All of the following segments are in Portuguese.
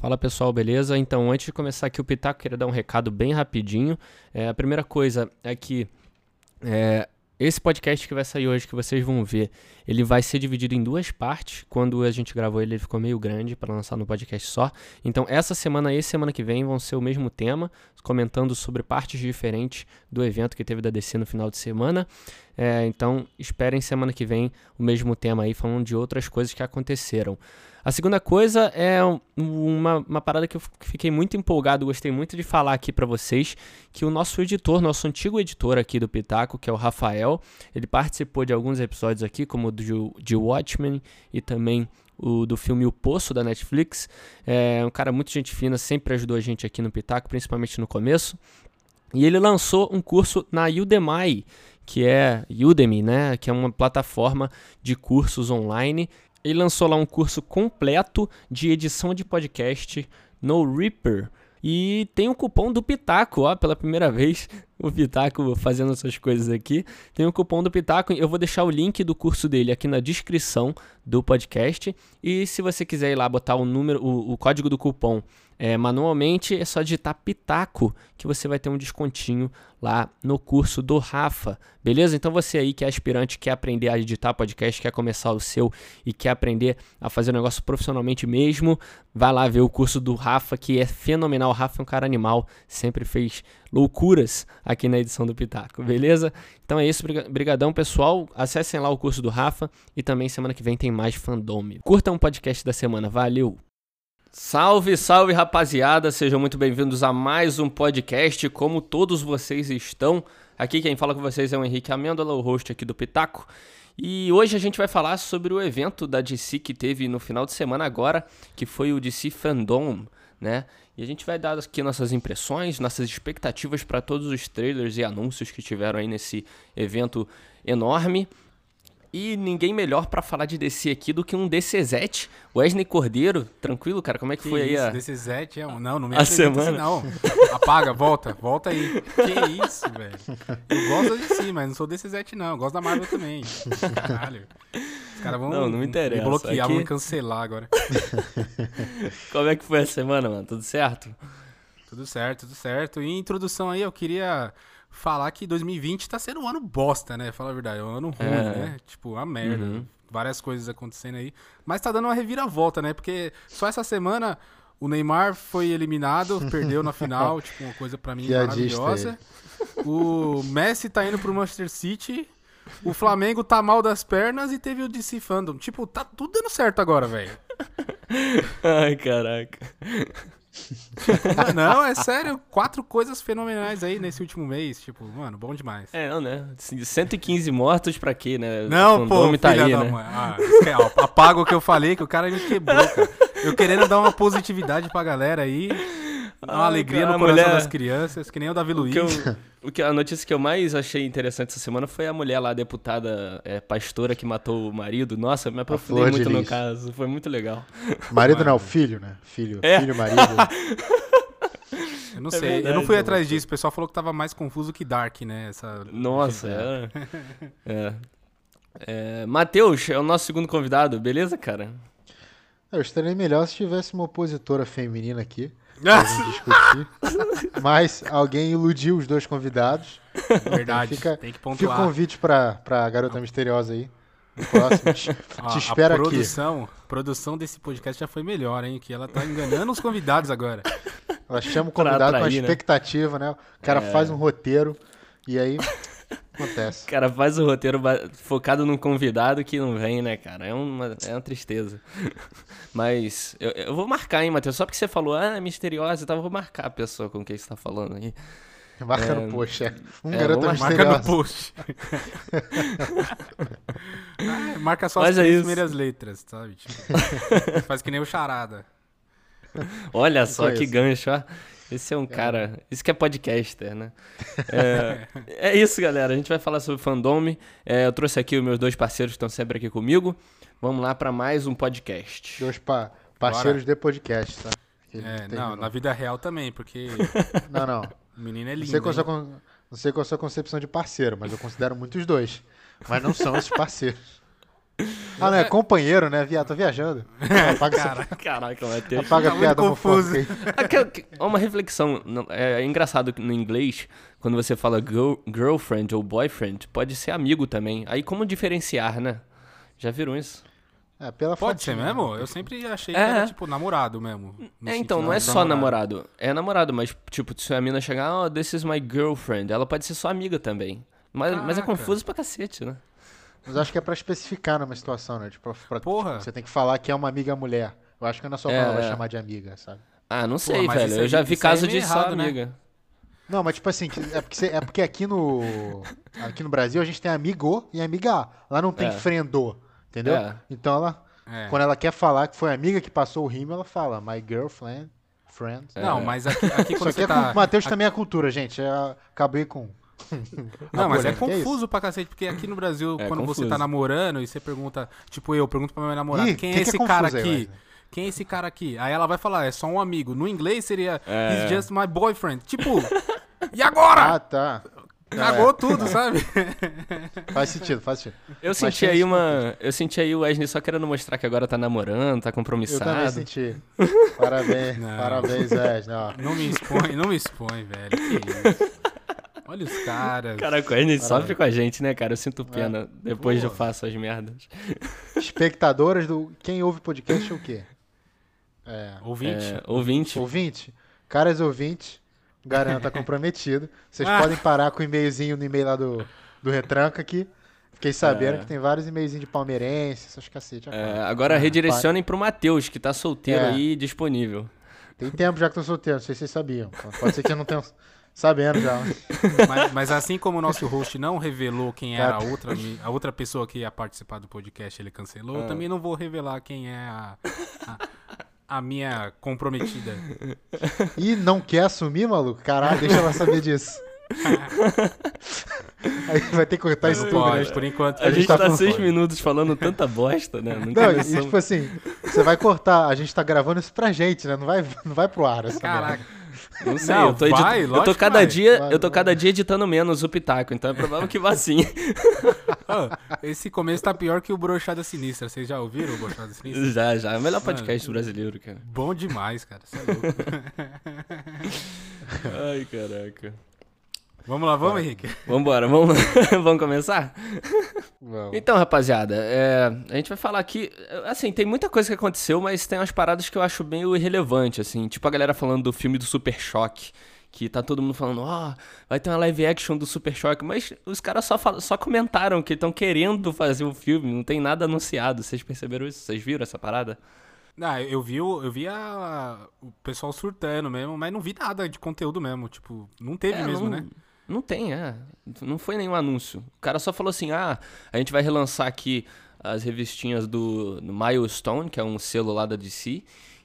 Fala pessoal, beleza? Então, antes de começar aqui o Pitaco, queria dar um recado bem rapidinho. É, a primeira coisa é que é, esse podcast que vai sair hoje, que vocês vão ver, ele vai ser dividido em duas partes. Quando a gente gravou ele, ele ficou meio grande para lançar no podcast só. Então, essa semana e semana que vem vão ser o mesmo tema, comentando sobre partes diferentes do evento que teve da DC no final de semana. É, então, esperem semana que vem o mesmo tema aí, falando de outras coisas que aconteceram. A segunda coisa é uma, uma parada que eu fiquei muito empolgado, gostei muito de falar aqui para vocês, que o nosso editor, nosso antigo editor aqui do Pitaco, que é o Rafael, ele participou de alguns episódios aqui, como o do, de Watchmen e também o do filme O Poço da Netflix. É um cara muito gente fina, sempre ajudou a gente aqui no Pitaco, principalmente no começo. E ele lançou um curso na Udemy, que é Udemy, né, que é uma plataforma de cursos online ele lançou lá um curso completo de edição de podcast no Reaper. E tem o um cupom do Pitaco, ó, pela primeira vez, o Pitaco fazendo essas coisas aqui. Tem o um cupom do Pitaco, eu vou deixar o link do curso dele aqui na descrição do podcast. E se você quiser ir lá botar o número, o, o código do cupom é, manualmente, é só digitar Pitaco que você vai ter um descontinho lá no curso do Rafa, beleza? Então você aí que é aspirante, quer aprender a editar podcast, quer começar o seu e quer aprender a fazer o negócio profissionalmente mesmo, vai lá ver o curso do Rafa, que é fenomenal. O Rafa é um cara animal, sempre fez loucuras aqui na edição do Pitaco, beleza? Então é isso, brigadão pessoal, acessem lá o curso do Rafa e também semana que vem tem mais fandome. Curtam o podcast da semana, valeu! Salve, salve rapaziada, sejam muito bem-vindos a mais um podcast. Como todos vocês estão, aqui quem fala com vocês é o Henrique Amêndola, o host aqui do Pitaco. E hoje a gente vai falar sobre o evento da DC que teve no final de semana agora, que foi o DC Fandom, né? E a gente vai dar aqui nossas impressões, nossas expectativas para todos os trailers e anúncios que tiveram aí nesse evento enorme. E ninguém melhor para falar de DC aqui do que um DCZ, Wesley Cordeiro. Tranquilo, cara? Como é que, que foi isso? aí a... DCZ é um... Não, não me a semana. Assim, não. Apaga, volta, volta aí. Que isso, velho. Eu gosto de DC, mas não sou DCZ não. Eu gosto da Marvel também. Caralho. Os caras vão não, não me, interessa. me bloquear, aqui... vão cancelar agora. Como é que foi a semana, mano? Tudo certo? Tudo certo, tudo certo. E introdução aí, eu queria falar que 2020 tá sendo um ano bosta, né? Fala a verdade, é um ano ruim, é. né? Tipo, uma merda. Uhum. Várias coisas acontecendo aí. Mas tá dando uma reviravolta, né? Porque só essa semana o Neymar foi eliminado, perdeu na final, tipo, uma coisa para mim maravilhosa. O Messi tá indo pro Manchester City. O Flamengo tá mal das pernas e teve o DC Fandom. Tipo, tá tudo dando certo agora, velho. Ai, caraca. Não, é sério, quatro coisas fenomenais aí nesse último mês, tipo, mano, bom demais. É, não, né? 115 mortos pra quê, né? Não, pô, tá aí, né? Ah, apaga o que eu falei, que o cara me quebrou, cara. Eu querendo dar uma positividade pra galera aí, uma alegria no coração mulher... das crianças, que nem o Davi Luiz. O que, eu, o que a notícia que eu mais achei interessante essa semana foi a mulher lá, a deputada é, pastora que matou o marido. Nossa, me aprofundei muito no caso, foi muito legal. Marido não, filho, né? Filho, é. filho, marido. Eu não é sei, verdade, eu não fui atrás disso. O pessoal falou que tava mais confuso que Dark, né? Essa... Nossa, é. é. é. Matheus é o nosso segundo convidado, beleza, cara? Eu estaria melhor se tivesse uma opositora feminina aqui. Mas alguém iludiu os dois convidados. Verdade, fica, tem que pontuar. Fica o convite pra, pra garota misteriosa aí. próximo. Te, te espera a produção, aqui. produção desse podcast já foi melhor, hein? Que ela tá enganando os convidados agora. Ela chama o convidado atrair, com a né? expectativa, né? O cara é. faz um roteiro e aí acontece. O cara faz o roteiro focado num convidado que não vem, né, cara? É uma, é uma tristeza. Mas eu, eu vou marcar, hein, Matheus? Só porque você falou, ah, é misteriosa e tal, eu vou marcar a pessoa com quem você tá falando aí. Marca é, no post, é. Um é, garoto Marca no post. ah, marca só Mas as é primeiras letras, sabe? Tipo, faz que nem o charada. Olha só que gancho, ó. Esse é um é. cara. Isso que é podcaster, né? É, é, isso, galera. A gente vai falar sobre fandome. É, eu trouxe aqui os meus dois parceiros que estão sempre aqui comigo. Vamos lá para mais um podcast. Dois pa parceiros Bora. de podcast, tá? É, não, na vida real também, porque. não, não. O menino é lindo. Não sei, qual sua, não sei qual a sua concepção de parceiro, mas eu considero muito os dois. Mas não são esses parceiros. Ah, não, é companheiro, né? Viado, tô viajando. Apaga Cara, essa, Caraca, Matheus. apaga Tá a piada confuso. que- Uma reflexão. É, é engraçado que no inglês, quando você fala girl- girlfriend ou boyfriend, pode ser amigo também. Aí como diferenciar, né? Já viram isso? É, pela pode ser mesmo? Eu sempre achei É. que era, tipo, namorado mesmo. É, então, não é só namorado. É namorado, mas, tipo, se a mina chegar, oh, this is my girlfriend, ela pode ser sua amiga também. Mas, mas é confuso pra cacete, né? Mas acho que é pra especificar numa situação, né? Tipo, pra- Porra. Você tem que falar que é uma amiga mulher. Eu acho que não é só É, ela vai é. chamar de amiga, sabe? Ah, não sei, isso velho. Eu já vi isso é caso meio de só errado, né? amiga. Não, mas tipo assim, é porque, é porque aqui no. Aqui no Brasil a gente tem amigo e amiga. Lá não tem É. friendô, entendeu? É. Então ela. É. Quando ela quer falar que foi a amiga que passou o rimo, ela fala, my girlfriend, friend. Não, mas aqui, aqui Isso quando aqui você é tá... com. Matheus também é cultura, gente. Eu acabei com. Não, mas é que é confuso pra cacete, porque aqui no Brasil, É quando você confuso. tá namorando e você pergunta, tipo eu, pergunto pra minha namorada, Ih, quem que é que esse é cara aí, aqui? Quem é esse cara aqui? Aí ela vai falar, é só um amigo. No inglês seria, É. he's just my boyfriend. Tipo, e agora? Ah, tá. Cagou tudo, sabe? Faz sentido, faz sentido. Eu senti aí uma. Eu senti aí o Wesley só querendo mostrar que agora tá namorando, tá Eu também compromissado. senti. Parabéns, Não. parabéns, Wesley. ó. Não me expõe, não me expõe, velho. Que isso? Olha os caras. Caraca, o Wesley sofre com a gente, né, cara? Eu sinto pena. Depois Pô. eu faço as merdas. Espectadoras do. Quem ouve podcast é o quê? É. Ouvinte. É, ouvinte. Ouvinte? Caras ouvintes, o Garanhão tá comprometido. Vocês Ah. podem parar com o e-mailzinho no e-mail lá do, do Retranca aqui. Fiquei sabendo É. que tem vários e-mailzinhos de palmeirense, essas cacete. É, agora redirecionem pro Matheus, que tá solteiro É. aí disponível. Tem tempo já que tô solteiro, não sei se vocês sabiam. Pode ser que eu não tenha sabendo já. Mas, mas assim como o nosso host não revelou quem era a Tá. outra, a outra pessoa que ia participar do podcast, ele cancelou, eu também não vou revelar quem é a, a, a minha comprometida. E não quer assumir, maluco? Caralho, deixa ela saber disso. Aí vai ter que cortar isso tudo, né? por enquanto. A, gente tá, com seis fome. minutos falando tanta bosta, né? Não, Não, e, tipo assim, você vai cortar, a gente tá gravando isso pra gente, né? Não vai, não vai pro ar essa merda. Não sei, Não, eu tô, vai, eu tô cada vai. dia, Vai, eu tô vai. cada dia editando menos o pitaco, então é provável que vá sim. Ô, esse começo tá pior que o Brochada Sinistra. Vocês já ouviram o Brochada Sinistra? já, já, é o melhor podcast brasileiro, cara. Bom demais, cara. Você é louco. Ai, caraca. Vamos lá, vamos, Henrique. Vambora, vamos, vamos começar? Vamos. Então, rapaziada, é, a gente vai falar aqui. Assim, tem muita coisa que aconteceu, mas tem umas paradas que eu acho meio irrelevante, assim. Tipo a galera falando do filme do Super Choque. Que tá todo mundo falando, ó, vai ter uma live action do Super Choque. Mas os caras só, fal- só comentaram que estão querendo fazer o filme, não tem nada anunciado. Vocês perceberam isso? Vocês viram essa parada? Ah, eu vi, o- eu vi a, o pessoal surtando mesmo, mas não vi nada de conteúdo mesmo. Tipo, não teve É, mesmo, não, né? Não tem, é. Não foi nenhum anúncio. O cara só falou assim: ah, a gente vai relançar aqui as revistinhas do, do Milestone, que é um selo lá da DC.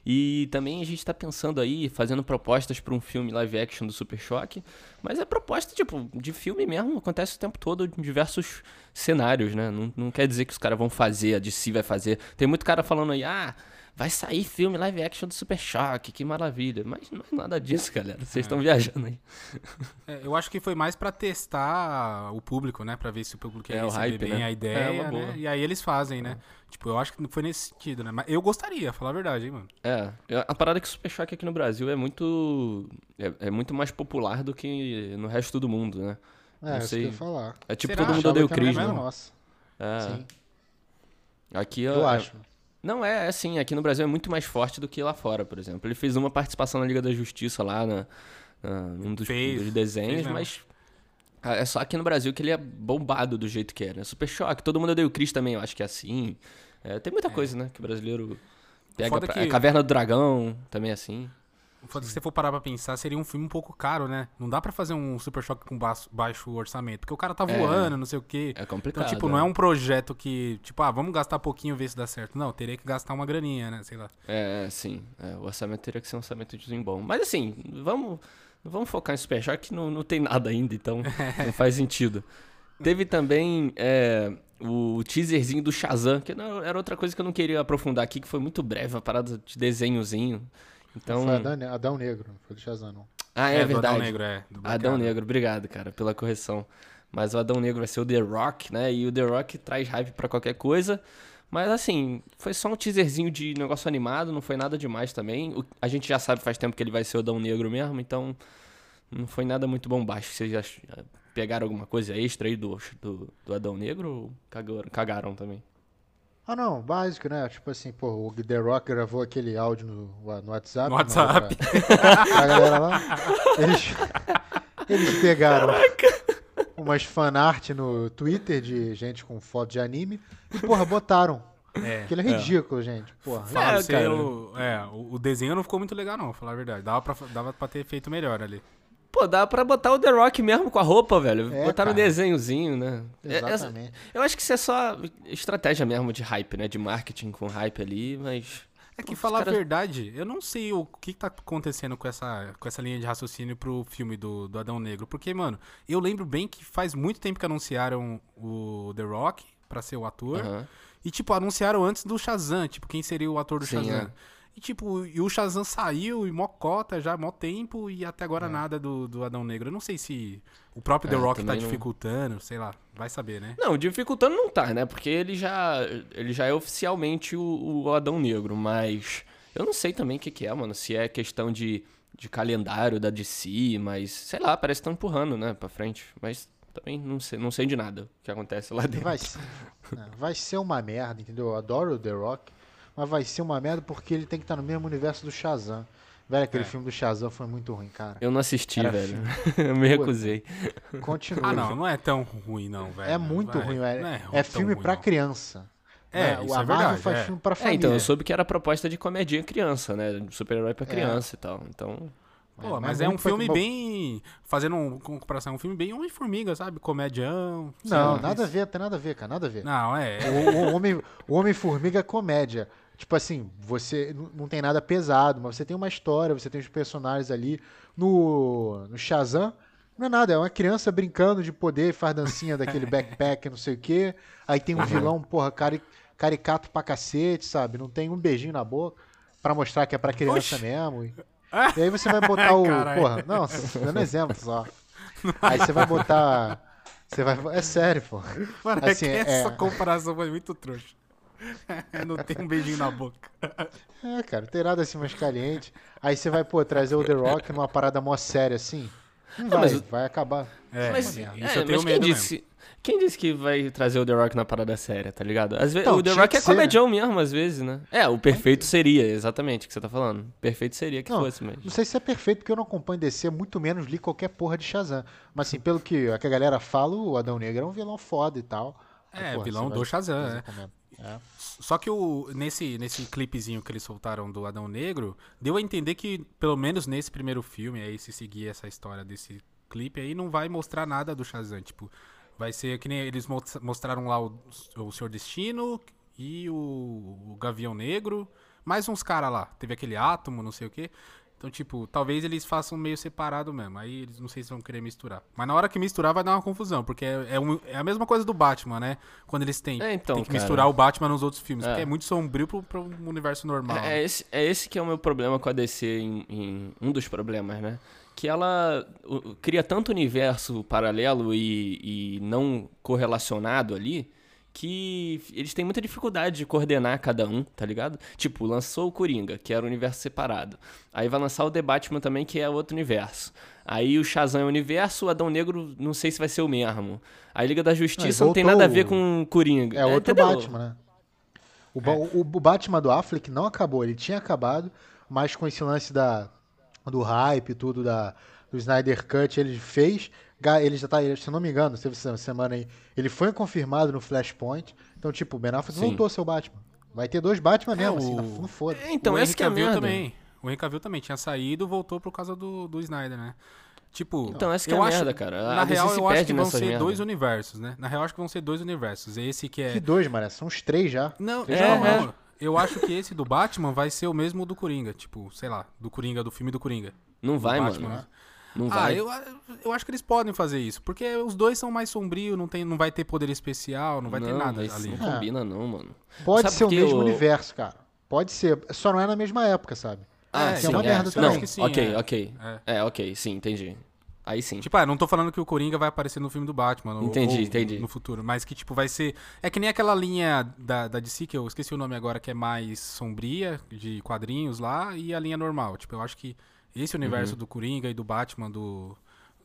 E também a gente tá pensando aí, fazendo propostas para um filme live action do Super Choque. Mas é proposta, tipo, de filme mesmo, acontece o tempo todo em diversos cenários, né? Não, não quer dizer que os caras vão fazer, a DC vai fazer. Tem muito cara falando aí, ah, vai sair filme live action do Super Choque, que maravilha. Mas não é nada disso, galera. Vocês estão viajando aí. É, eu acho que foi mais pra testar o público, né? Pra ver se o público ia É, receber hype, bem né? a É, ideia, uma boa. né? E aí eles fazem, né? Tipo, eu acho que foi nesse sentido, né? Mas eu gostaria, falar a verdade, hein, mano. É, eu- a parada é que o Super Choque aqui no Brasil é muito. É, é muito mais popular do que no resto do mundo, né? É, não isso que sei. eu falar. É tipo Será? todo mundo odeia o Cris, né? Nossa, É. sim. Aqui Eu é- acho. Não, é assim, aqui no Brasil é muito mais forte do que lá fora, por exemplo. Ele fez uma participação na Liga da Justiça lá, na, na, num dos, Fez, dos desenhos, mas é só aqui no Brasil que ele é bombado do jeito que é, né? Super Choque, todo mundo odeia o Chris também, eu acho que é assim. É, tem muita coisa, né, que o brasileiro pega. Pra- que- A Caverna do Dragão também é assim. É se você for parar pra pensar, seria um filme um pouco caro, né? Não dá pra fazer um Super Choque com baixo, baixo orçamento, porque o cara tá É. voando, não sei o quê. É complicado. Então, tipo, é. não é um projeto que, tipo, ah, vamos gastar pouquinho e ver se dá certo. Não, teria que gastar uma graninha, né? Sei lá. É, é, sim. É, o orçamento teria que ser um orçamento de bom. Mas assim, vamos, vamos focar em Super Choque que não, não tem nada ainda, então não faz sentido. Teve também é, o teaserzinho do Shazam, que não- era outra coisa que eu não queria aprofundar aqui, que foi muito breve, a parada de desenhozinho. Então. Foi Adão, Adão Negro, não foi do Shazam, não. Ah, é, do verdade. Adão Negro, é. Adão Adam. Negro, obrigado, cara, pela correção. Mas o Adão Negro vai ser o The Rock, né? E o The Rock traz hype pra qualquer coisa. Mas assim, foi só um teaserzinho de negócio animado, não foi nada demais também. O- a gente já sabe faz tempo que ele vai ser o Adão Negro mesmo, então não foi nada muito bombástico. Vocês já já pegaram alguma coisa extra aí do, do, do Adão Negro ou cagaram, cagaram também? Ah, não, básico, né? Tipo assim, pô, o The Rock gravou aquele áudio no, no WhatsApp. No mandou WhatsApp. Pra, pra galera lá. Eles, eles pegaram umas fanart no Twitter de gente com foto de anime e, porra, botaram. É. Aquilo é ridículo, gente. Porra. Fala É, cara. o, é, o, desenho não ficou muito legal, não, falar a verdade. Dava pra, dava pra ter feito melhor ali. Pô, dá pra botar o The Rock mesmo com a roupa, velho. É, botar no cara. desenhozinho, né? É- Exatamente. eu acho que isso é só estratégia mesmo de hype, né? De marketing com hype ali, mas. É que Os falar caras- a verdade, eu não sei o que, que tá acontecendo com essa, com essa linha de raciocínio pro filme do, do Adão Negro. Porque, mano, eu lembro bem que faz muito tempo que anunciaram o The Rock pra ser o ator. aham. E, tipo, anunciaram antes do Shazam, tipo, quem seria o ator do Sim, Shazam. é. E, tipo, e o Shazam saiu e mó cota já, mó tempo, e até É. agora nada do, do Adão Negro. Eu não sei se o próprio The É, Rock tá também não- dificultando, sei lá, vai saber, né? Não, dificultando não tá, né? Porque ele já, ele já é oficialmente o, o Adão Negro, mas eu não sei também o que, que é, mano. Se é questão de, de calendário da DC, mas sei lá, parece que estão empurrando, né, pra frente. Mas também não sei, não sei de nada o que acontece lá dentro. Vai ser, é, vai ser uma merda, entendeu? Eu adoro o The Rock, mas vai ser uma merda porque ele tem que estar no mesmo universo do Shazam. Velho, aquele É. filme do Shazam foi muito ruim, cara. Eu não assisti, Era velho. eu me recusei. Continua. Ah, não, não é tão ruim, não, velho. É muito Vai, ruim, velho. É, tão filme ruim, pra não. criança. É, né? isso a é verdade, faz é. filme pra É, família. então, eu soube que era proposta de comedinha criança, né? Super-herói pra criança e tal. Então, Pô, É, mas mas é um muito pra- filme bom. bem. Fazendo um, com comparação, um filme bem Homem-Formiga, sabe? Comedião. Não, nada a ver, tem nada a ver, cara, nada a ver. Não, é. O, o Homem- o Homem-Formiga é comédia. Tipo assim, você não tem nada pesado, mas você tem uma história, você tem os personagens ali. No, no Shazam, não é nada, é uma criança brincando de poder, faz dancinha daquele backpack, não sei o quê. Aí tem um vilão, porra, cari- caricato pra cacete, sabe? Não tem um beijinho na boca pra mostrar que é pra criança Oxi. mesmo. E, e aí você vai botar o. Caralho. Porra, não, dando exemplo só. Aí você vai botar. Você vai. É sério, pô. Mano, assim, é que é- essa comparação foi muito trouxa. Não tem um beijinho na boca. É, cara, não tem nada assim mais caliente. Aí você vai, pô, trazer o The Rock numa parada mó séria assim. Não vai, mas vai acabar. É, mas, isso é, eu tenho mas quem medo mesmo. disse, quem disse que vai trazer o The Rock na parada séria, tá ligado? Às vezes, Então, o The Rock é ser, né? comedião mesmo, às vezes, né? É, o perfeito seria, exatamente, o que você tá falando. Perfeito seria que Não, fosse, mas... Não sei se é perfeito, porque eu não acompanho DC, muito menos li qualquer porra de Shazam. Mas assim, pelo que a, galera fala, o Adão Negro é um vilão foda e tal. É, Porra, vilão do vai Shazam, fazer é. Só que o, nesse, nesse clipezinho que eles soltaram do Adão Negro, deu a entender que, pelo menos nesse primeiro filme, aí se seguir essa história desse clipe aí, não vai mostrar nada do Shazam. Tipo, vai ser que nem eles mos- mostraram lá o, o Senhor Destino e o, o Gavião Negro, mais uns caras lá. Teve aquele átomo, não sei o quê. Então, tipo, talvez eles façam meio separado mesmo. Aí eles não sei se vão querer misturar. Mas na hora que misturar vai dar uma confusão, porque é, é, um- é a mesma coisa do Batman, né? Quando eles têm, É, então, tem que cara. misturar o Batman nos outros filmes, É. porque é muito sombrio pro, pro universo normal. É, é esse, é esse que é o meu problema com a DC, em, em- um dos problemas, né? Que ela o- cria tanto universo paralelo e, e não correlacionado ali, que eles têm muita dificuldade de coordenar cada um, tá ligado? Tipo, lançou o Coringa, que era um universo separado. Aí vai lançar o The Batman também, que é outro universo. Aí o Shazam é um universo, o Adão Negro não sei se vai ser o mesmo. Aí Liga da Justiça Não, não, tem nada a ver o- com o Coringa. É outro entendeu? Batman, né? O, ba- o, o Batman do Affleck não acabou, ele tinha acabado, mas com esse lance da, do hype e tudo, da, do Snyder Cut, ele fez. Ele já tá, ele- se eu não me engano, teve essa semana aí, ele foi confirmado no Flashpoint. Então, tipo, o Ben Affleck Sim. voltou a ser o Batman. Vai ter dois Batman É, mesmo, o- assim, não, foda. É, então, o essa Henry que é a Cavill merda. também. O Henry Cavill também tinha saído, voltou por causa do, do Snyder, né? Tipo, Então, essa que é eu a acho- merda, cara. A Na DC real, se eu acho que vão ser merda. dois universos, né? Na real, acho que vão ser dois universos. Esse que é. Que dois, mano, são os três já. Não, Três É, não, é. não. Eu acho que esse do Batman vai ser o mesmo do Coringa. Tipo, sei lá, do Coringa, do filme do Coringa. Não vai, do mano. Batman, né? Não Ah, vai. eu, eu acho que eles podem fazer isso. Porque os dois são mais sombrios, não, tem, não vai ter poder especial, não vai ter nada ali. Não combina, não, mano. Pode Sabe ser o mesmo O- universo, cara. Pode ser. Só não é na mesma época, sabe? Ah, que sim, é uma é, merda eu também. acho que sim, ok, é. ok. É. ok, sim, entendi. Aí sim. Tipo, ah, não tô falando que o Coringa vai aparecer no filme do Batman. Entendi, ou, entendi. No futuro. Mas que, tipo, vai ser. É que nem aquela linha da, da DC, que eu esqueci o nome agora, que é mais sombria, de quadrinhos lá, e a linha normal. Tipo, eu acho que esse universo Uhum. do Coringa e do Batman do,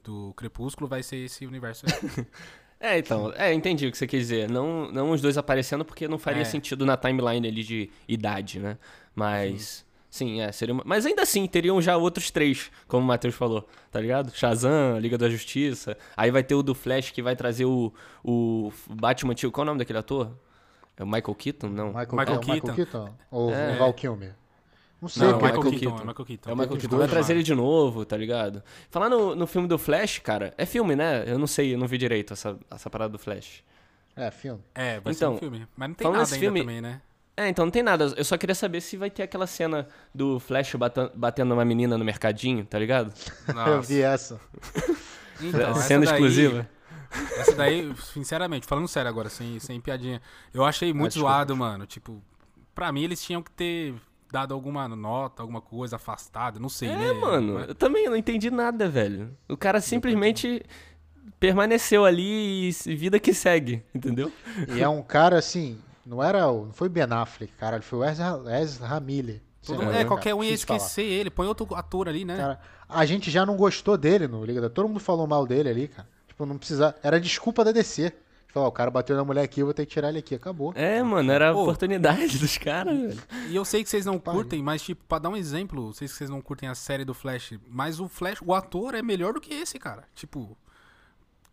do Crepúsculo vai ser esse universo aí. É, então, é, entendi o que você quis dizer. Não, não os dois aparecendo porque não faria É. sentido na timeline ali de idade, né? Mas. Sim, é, seria uma... Mas ainda assim, teriam já outros três, como o Matheus falou, tá ligado? Shazam, Liga da Justiça. Aí vai ter o do Flash que vai trazer o, o Batman tio. Qual é o nome daquele ator? É o Michael Keaton? Não. Michael, Michael é o Michael Keaton. Keaton? Ou É. o Val Kilmer? Não sei, Não, Não, o cara. Michael, Michael Keaton, é Michael Keaton. É o Michael Keaton. Vai trazer ele de novo, tá ligado? Falar no, no filme do Flash, cara, é filme, né? Eu não sei, eu não vi direito essa, essa parada do Flash. É, filme. É, vai Então, ser um filme. Mas não tem nada nesse ainda filme- também, né? É, então não tem nada. Eu só queria saber se vai ter aquela cena do Flash batendo uma menina no mercadinho, tá ligado? Eu vi essa. Então, essa cena daí- exclusiva. Essa daí, sinceramente, falando sério agora, sem, sem piadinha, eu achei muito desculpa. zoado, mano. Tipo, pra mim eles tinham que ter dado alguma nota, alguma coisa, afastado, não sei, né? É, mano, Mas- eu também não entendi nada, velho. O cara simplesmente permaneceu ali e vida que segue, entendeu? E é um cara assim, não era o. Não foi Ben Affleck, cara, foi o Ezra, Ezra Miller. Todo lá, é, qualquer um ia difícil falar. esquecer ele, põe outro ator ali, né? Cara, a gente já não gostou dele no Liga da. Todo mundo falou mal dele ali, cara. Tipo, não precisa. Era desculpa da DC. Falar, ó, o cara bateu na mulher aqui, eu vou ter que tirar ele aqui. Acabou. É, mano, era a Pô. oportunidade dos caras, velho. E eu sei que vocês não curtem, mas, tipo, pra dar um exemplo, eu sei que vocês não curtem a série do Flash, mas o Flash, o ator é melhor do que esse, cara. Tipo.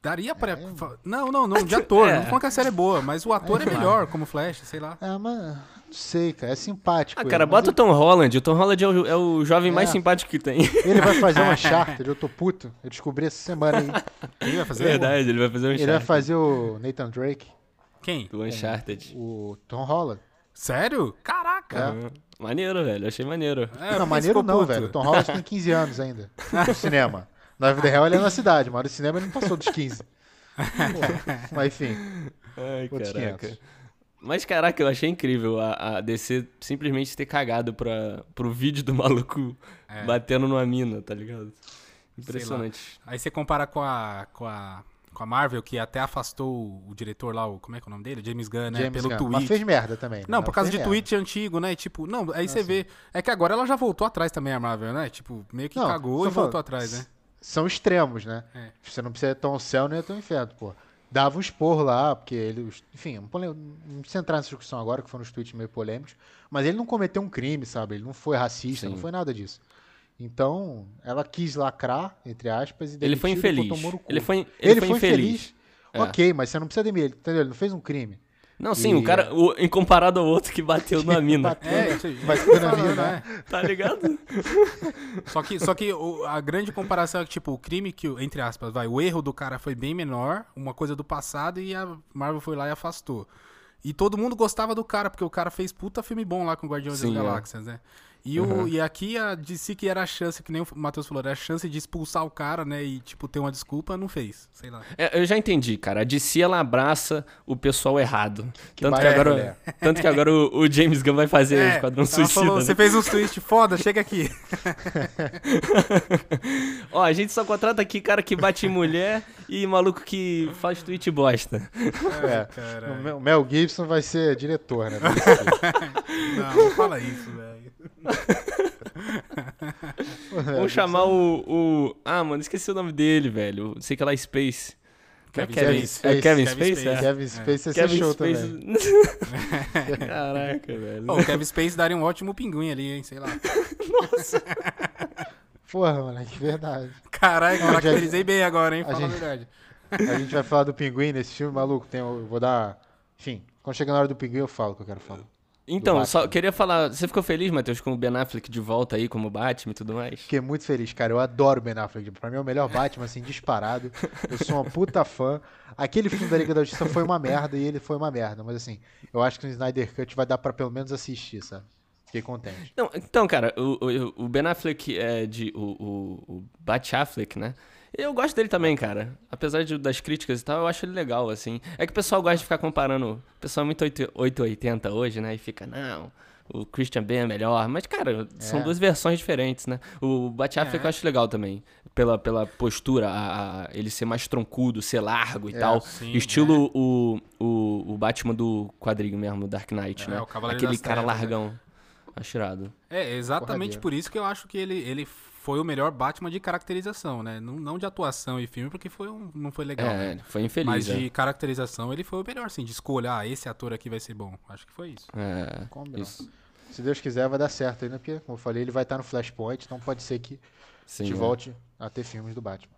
Daria pra. fa- Não, não, não, de ator. É. Não falando que a série é boa, mas o ator é, claro. melhor como Flash, sei lá. É, mas. Não sei, cara. É simpático. Ah, ele, cara, mas bota o Tom Holland. O Tom Holland é o, é o jovem mais É. simpático que tem. Ele, ele vai fazer uma charter, eu tô puto. Eu descobri essa semana aí. Quem vai fazer? Verdade, ele vai fazer um Ele vai Uncharted. fazer o Nathan Drake, Quem? O Uncharted. o Tom Holland. Sério? Caraca! É. Maneiro, velho. Achei maneiro. É, não, maneiro não, puto. velho. O Tom Holland tem 15 anos ainda. No cinema. Na vida real ele é na cidade, mas no cinema ele não passou dos 15. Porra. Mas enfim. Ai, caraca. 500. Mas, caraca, eu achei incrível a, a DC simplesmente ter cagado pra, pro vídeo do maluco É. batendo numa mina, tá ligado? Impressionante. Aí você compara com a, com a. Com a Marvel, que até afastou o diretor lá, o, como é que é o nome dele? James Gunn, né? James Pelo Gunn. tweet. Mas fez merda também. né? Não, Mas por causa de merda. tweet antigo, né? E, tipo, não, aí você sim. vê. É que agora ela já voltou atrás também, a Marvel, né? Tipo, meio que Não, cagou e voltou falando, atrás, né? São extremos, né? É. Você não precisa ir tão ao céu nem tão ao inferno, pô. Dava um esporro lá, porque ele. Enfim, não não precisa entrar nessa discussão agora, que foram uns tweets meio polêmicos. Mas ele não cometeu um crime, sabe? Ele não foi racista, Sim. não foi nada disso. Então, ela quis lacrar, entre aspas, e Ele foi infeliz. Ele foi, ele Ele foi infeliz. infeliz. É. Ok, mas você não precisa demitir entendeu? Ele não fez um crime. Não, sim, E- o cara, o, em comparado ao outro que bateu numa mina, Bateu, É, né? isso aí. Na mina, né? tá ligado? Só que, só que o- a grande comparação é que, tipo, o crime que, entre aspas, vai, o erro do cara foi bem menor, uma coisa do passado, e a Marvel foi lá e afastou. E todo mundo gostava do cara, porque o cara fez puta filme bom lá com Guardiões Sim, das é. Galáxias, né? E, o, e aqui a DC que era a chance, que nem o Matheus falou, era a chance de expulsar o cara, né? E, tipo, ter uma desculpa, não fez. Sei lá. É, eu já entendi, cara. A DC ela abraça o pessoal errado. tanto, que agora, tanto que agora o, o James Gunn vai fazer o Esquadrão ela Suicida. falou, né? você fez uns tweets foda, chega aqui. Ó, a gente só contrata aqui cara que bate em mulher e maluco que faz tweet bosta. É. O Mel- O Mel Gibson vai ser diretor, né? não, não fala isso, velho. Vamos chamar o, o. Ah, mano, esqueci o nome dele, velho. Sei que é lá Space. Não é Kevin Kevin, Space. é Kevin Kevin Space? Space. É. Kevin Space ser Kevin show Space. também. Caraca, velho. Pô, o Kevin Space daria um ótimo pinguim ali, hein? Sei lá. Porra, moleque, verdade. Caralho, Não, caracterizei bem agora, hein? a Fala a, gente- verdade. A gente vai falar do pinguim nesse filme, maluco. Tem, eu vou dar. Enfim, quando chegar na hora do pinguim, eu falo o que eu quero falar. Então, só queria falar. Você ficou feliz, Matheus, com o Ben Affleck de volta aí como Batman e tudo mais? Fiquei muito feliz, cara. Eu adoro o Ben Affleck. Pra mim é o melhor Batman, assim, disparado. Eu sou uma puta fã. Aquele filme da Liga da Justiça foi uma merda e ele foi uma merda. Mas assim, eu acho que no Snyder Cut vai dar pra pelo menos assistir, sabe? Fiquei contente. Não, então, cara, o, o, o Ben Affleck é de. O, o, o Bat Affleck, né? Eu gosto dele também, cara. Apesar de- das críticas e tal, eu acho ele legal, assim. É que o pessoal gosta de ficar comparando. O pessoal é muito 8 880 hoje, né? E fica, não, o Christian Bale é melhor. Mas, cara, são É. duas versões diferentes, né? O Bat Affleck É. eu acho legal também. pela, pela postura, a, a, ele ser mais troncudo, ser largo e É, tal. sim, Estilo o, o, o Batman do quadrinho mesmo, Dark Knight, É, né? Aquele cara Trevas, né? largão. Acho irado. É, exatamente Porradeiro. por isso que eu acho que ele, ele foi o melhor Batman de caracterização, né? Não, não de atuação e filme, porque foi um, não foi legal, é, né? foi infeliz. Mas é. de caracterização ele foi o melhor, assim, de escolha, ah, esse ator aqui vai ser bom. Acho que foi isso. É, Combina. isso. Se Deus quiser, vai dar certo ainda, porque, como eu falei, ele vai estar no Flashpoint, então pode ser que Sim, a gente é. volte a ter filmes do Batman.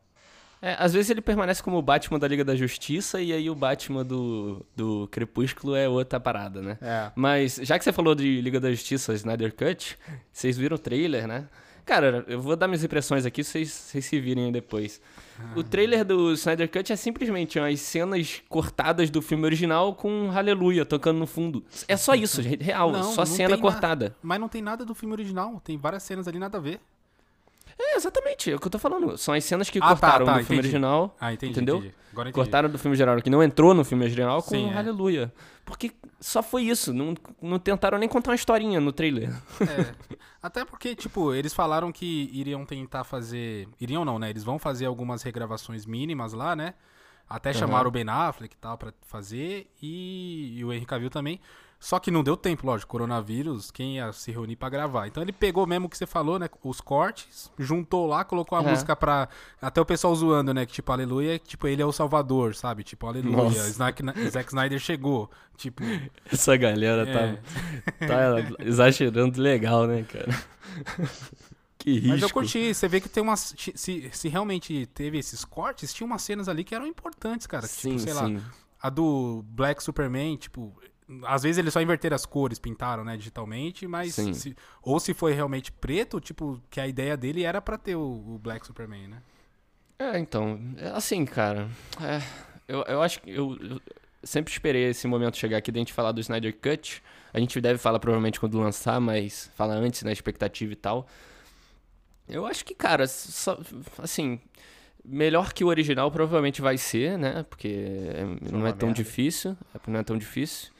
É, às vezes ele permanece como o Batman da Liga da Justiça e aí o Batman do, do Crepúsculo é outra parada, né? É. Mas já que você falou de Liga da Justiça, Snyder Cut, vocês viram o trailer, né? Cara, eu vou dar minhas impressões aqui, vocês, vocês se virem depois. O trailer do Snyder Cut é simplesmente umas cenas cortadas do filme original com Aleluia tocando no fundo. É só isso, gente, real, Não, só não cena cortada. Mas não tem nada do filme original, tem várias cenas ali nada a ver. É, exatamente, é o que eu tô falando. São as cenas que Ah, tá, cortaram tá, do filme entendi. original. Ah, entendi, Entendeu? entendi. Agora entendi. Cortaram do filme geral, que não entrou no filme original com Sim, é. Aleluia. Porque só foi isso, não, não tentaram nem contar uma historinha no trailer. É. Até porque, tipo, eles falaram que iriam tentar fazer. Iriam não, né? Eles vão fazer algumas regravações mínimas lá, né? Até chamaram o Ben Affleck e tal pra fazer. E, e o Henry Cavill também. Só que não deu tempo, lógico, coronavírus, quem ia se reunir pra gravar. Então ele pegou mesmo o que você falou, né? Os cortes, juntou lá, colocou a É. música pra. Até o pessoal zoando, né? Que tipo, aleluia, tipo, ele é o salvador, sabe? Tipo, aleluia. Zack, Snyder chegou. Tipo. Essa galera é. tá, tá exagerando legal, né, cara? que risco. Mas eu curti, você vê que tem umas. Se, se realmente teve esses cortes, tinha umas cenas ali que eram importantes, cara. que, Sim, tipo, sei lá, sim. a do Black Superman, tipo. Às vezes eles só inverteram as cores, pintaram, né, digitalmente, mas. Se- ou se foi realmente preto, tipo, que a ideia dele era pra ter o, o Black Superman, né? É, então, é assim, cara. é, eu, eu acho que eu, eu sempre esperei esse momento chegar aqui da gente falar do Snyder Cut. A gente deve falar provavelmente quando lançar, mas fala antes, na expectativa e tal. Eu acho que, cara, só, assim, melhor que o original provavelmente vai ser, né? Porque é- não é tão merda. difícil. É não é tão difícil.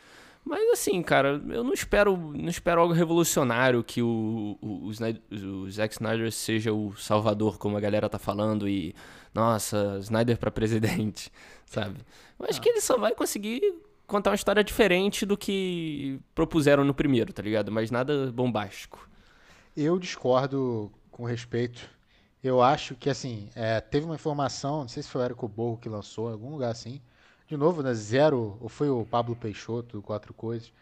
Mas assim, cara, eu não espero, não espero algo revolucionário que o, o, o, Snyder- o Zack Snyder seja o salvador, como a galera tá falando, e nossa, Snyder pra presidente, sabe? Eu acho que ele só vai conseguir contar uma história diferente do que propuseram no primeiro, tá ligado? Mas nada bombástico. Eu discordo com respeito. Eu acho que, assim, é, teve uma informação, não sei se foi o Érico Borro que lançou, em algum lugar assim. De novo, né? Zero, ou foi o Pablo Peixoto, do Quatro Coisas.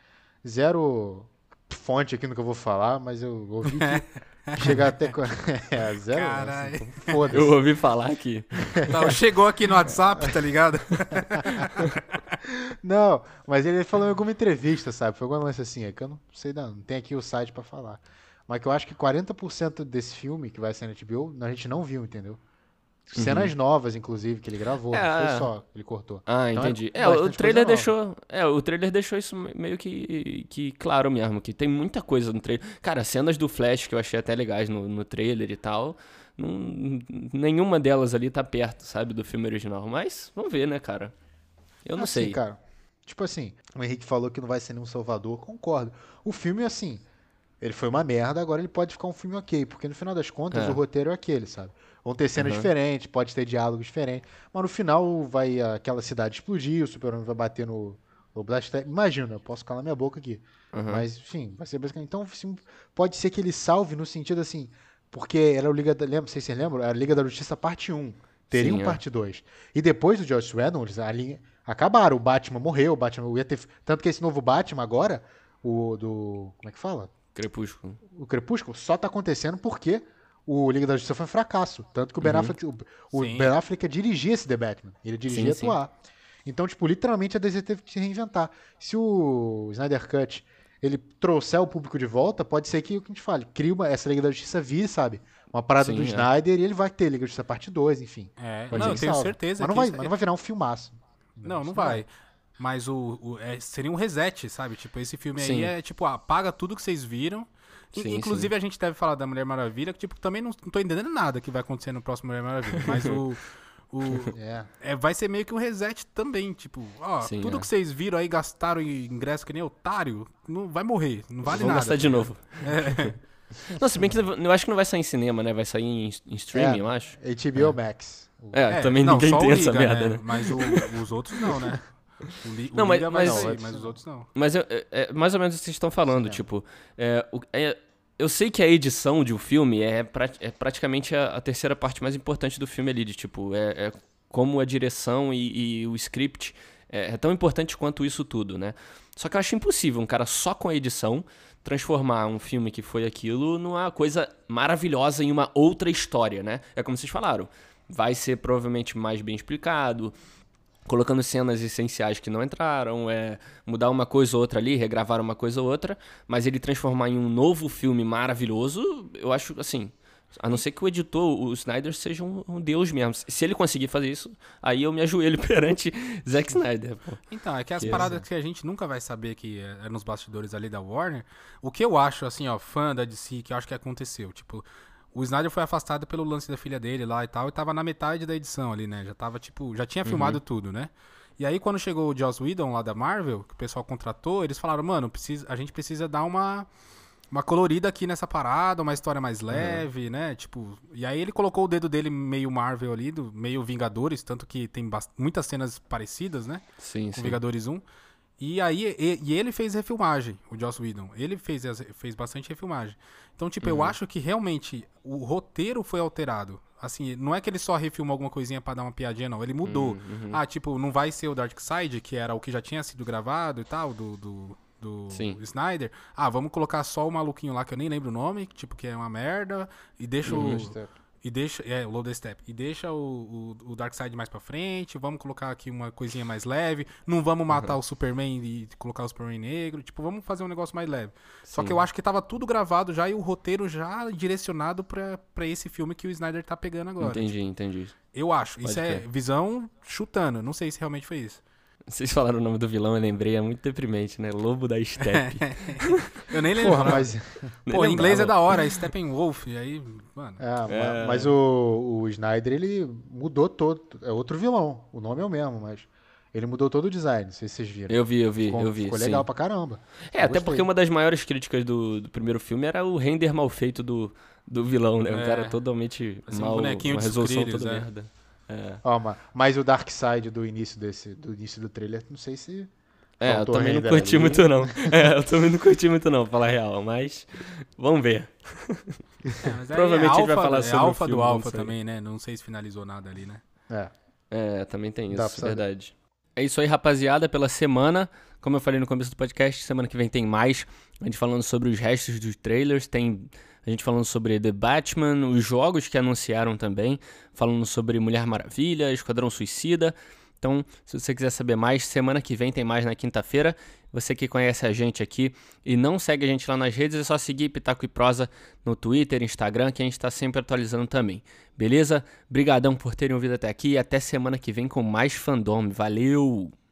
Zero fonte aqui no que eu vou falar, mas eu ouvi que chegar até. com- É, zero. Caralho. Assim, então Foda-se. Eu ouvi falar que. Então, chegou aqui no WhatsApp, tá ligado? Não, mas ele falou em alguma entrevista, sabe? Foi algum lance assim, é que eu não sei, não, não tem aqui o site pra falar. Mas que eu acho que 40% desse filme que vai ser na HBO, a gente não viu, entendeu? Cenas novas, inclusive, que ele gravou, não Uhum. É, foi é. só ele cortou. Ah, Então é entendi. É, bastante o trailer deixou. É, o trailer deixou isso me- meio que, que claro mesmo, que tem muita coisa no trailer. Cara, cenas do Flash que eu achei até legais no, no trailer e tal. não- nenhuma delas ali tá perto, sabe, do filme original. Mas, vamos ver, né, cara? Eu não Assim, sei. cara. Tipo assim, o Henrique falou que não vai ser nenhum Salvador, concordo. O filme, assim, ele foi uma merda, agora ele pode ficar um filme ok, porque no final das contas É. o roteiro é aquele, sabe? Vão ter cenas Uhum. diferentes, pode ter diálogos diferentes, mas no final vai aquela cidade explodir, o Super-Homem vai bater no, no Blast. Imagina, eu posso calar minha boca aqui. Uhum. Mas, enfim, vai ser basicamente. Então, assim, pode ser que ele salve no sentido assim, porque era o Liga da. Lembra, sei se vocês lembram, era a Liga da Justiça parte 1. Teria um é. parte 2. E depois do Josh Whedon, eles ali acabaram. O Batman morreu, o Batman ia ter. Tanto que esse novo Batman agora, o do. Como é que fala? Crepúsculo. O Crepúsculo, só tá acontecendo porque o Liga da Justiça foi um fracasso. Tanto que o Ben Uhum. Affleck. O, o Sim. Ben Affleck ia dirigir esse The Batman. Ele dirigia Sim, sim. atuar. Então, tipo, literalmente a DC teve que se reinventar. Se o Snyder Cut ele trouxer o público de volta, pode ser que o que a gente fale, cria uma, essa Liga da Justiça vire, sabe? Uma parada Sim, do é. Snyder e ele vai ter Liga da Justiça parte 2, enfim. É, não, eu tenho salve. certeza Mas não, vai, mas não vai virar um filmaço. Não, não Isso vai. Mas o, o- é, seria um reset, sabe? Tipo, esse filme Sim. aí é tipo, apaga tudo que vocês viram. Sim, Inclusive, a gente deve falar da Mulher Maravilha, que tipo, também não, não tô entendendo nada que vai acontecer no próximo Mulher Maravilha. Mas o. o É. é, vai ser meio que um reset também. Tipo, ó, Sim, tudo é. que vocês viram aí, gastaram em ingresso que nem otário, não vai morrer. Não vale Vamos nada. gastar de novo. É. Não, se bem que eu acho que não vai sair em cinema, né? Vai sair em, em streaming, É. eu acho. HBO Max. É, também não, ninguém tem essa merda, né? Mas o- os outros não, né? O, Li, Não, o mas- vai mas- sair, mas os outros não. Mas eu- é, é mais ou menos o que vocês estão falando, Cinema. tipo, é, o- é, eu sei que a edição de um filme é, pra- é praticamente a, a terceira parte mais importante do filme ali, de tipo, é, é como a direção e, e o script é, é tão importante quanto isso tudo, né? Só que eu acho impossível um cara só com a edição transformar um filme que foi aquilo numa coisa maravilhosa em uma outra história, né? É como vocês falaram, vai ser provavelmente mais bem explicado, colocando cenas essenciais que não entraram, é mudar uma coisa ou outra ali, regravar uma coisa ou outra, mas ele transformar em um novo filme maravilhoso, eu acho assim, a não ser que o editor, o Snyder, seja um, um deus mesmo. Se ele conseguir fazer isso, aí eu me ajoelho perante Zack Snyder. Pô. Então, é que as Que paradas que a gente nunca vai saber que é, é nos bastidores ali da Warner, o que eu acho, assim, ó, fã da DC, que eu acho que aconteceu, tipo, o Snyder foi afastado pelo lance da filha dele lá e tal, e tava na metade da edição ali, né? Já tava, tipo, já tinha filmado tudo, né? E aí, quando chegou o Joss Whedon lá da Marvel, que o pessoal contratou, eles falaram, mano, precisa, a gente precisa dar uma, uma colorida aqui nessa parada, uma história mais leve, né? Tipo, e aí ele colocou o dedo dele meio Marvel ali, do, meio Vingadores, tanto que tem muitas cenas parecidas, né? Sim, com sim. Vingadores 1. E aí, e, e ele fez refilmagem, o Joss Whedon. Ele fez, fez bastante refilmagem. Então, tipo, Uhum. eu acho que realmente o roteiro foi alterado. Assim, não é que ele só refilmou alguma coisinha pra dar uma piadinha, não. Ele mudou. Uhum, Ah, tipo, não vai ser o Dark Side, que era o que já tinha sido gravado e tal, do, do, do Sim. Snyder. Ah, vamos colocar só o maluquinho lá, que eu nem lembro o nome, que, tipo, que é uma merda. E deixa Uhum. o... E deixa, é, o Step. E deixa o, o, o Darkseid mais pra frente. Vamos colocar aqui uma coisinha mais leve. Não vamos matar o Superman e colocar o Superman negro. Tipo, vamos fazer um negócio mais leve. Só Sim. que eu acho que tava tudo gravado já e o roteiro já direcionado pra, pra esse filme que o Snyder tá pegando agora. Entendi, entendi. Eu acho. Isso Pode é visão chutando. Não sei se realmente foi isso. Vocês falaram o nome do vilão, eu lembrei, é muito deprimente, né? Lobo da Steppe. Eu nem lembro. Porra, mas. Pô, em inglês é da hora. Steppenwolf. E aí, mano... É, É. mas o, o Snyder, ele mudou todo. É outro vilão. O nome é o mesmo, mas ele mudou todo o design. Não sei se vocês viram. Eu vi, eu vi, ficou eu vi. ficou sim. legal pra caramba. É, Eu até gostei. porque uma das maiores críticas do, do primeiro filme era o render mal feito do, do vilão, né? O É. cara totalmente Parece um mal, bonequinho uma resolução toda é. merda. É, Ó, ma- mas o Dark Side do início desse, do início do trailer, não sei se. É, eu também não curti ali. muito não. É, eu também não curti muito não, pra falar a real, mas vamos ver. É, mas aí Provavelmente é a gente vai alfa- falar é sobre o alfa filme, do alfa também, né? Não sei se finalizou nada ali, né? É. É, também tem Dá isso, saber. verdade. É isso aí, rapaziada, pela semana. Como eu falei no começo do podcast, semana que vem tem mais. A gente falando sobre os restos dos trailers, tem a gente falando sobre The Batman, os jogos que anunciaram também, falando sobre Mulher Maravilha, Esquadrão Suicida. Então, se você quiser saber mais, semana que vem tem mais na quinta-feira. Você que conhece a gente aqui e não segue a gente lá nas redes, é só seguir Pitaco e Prosa no Twitter, Instagram, que a gente está sempre atualizando também. Beleza? Brigadão por terem ouvido até aqui e até semana que vem com mais fandom. Valeu!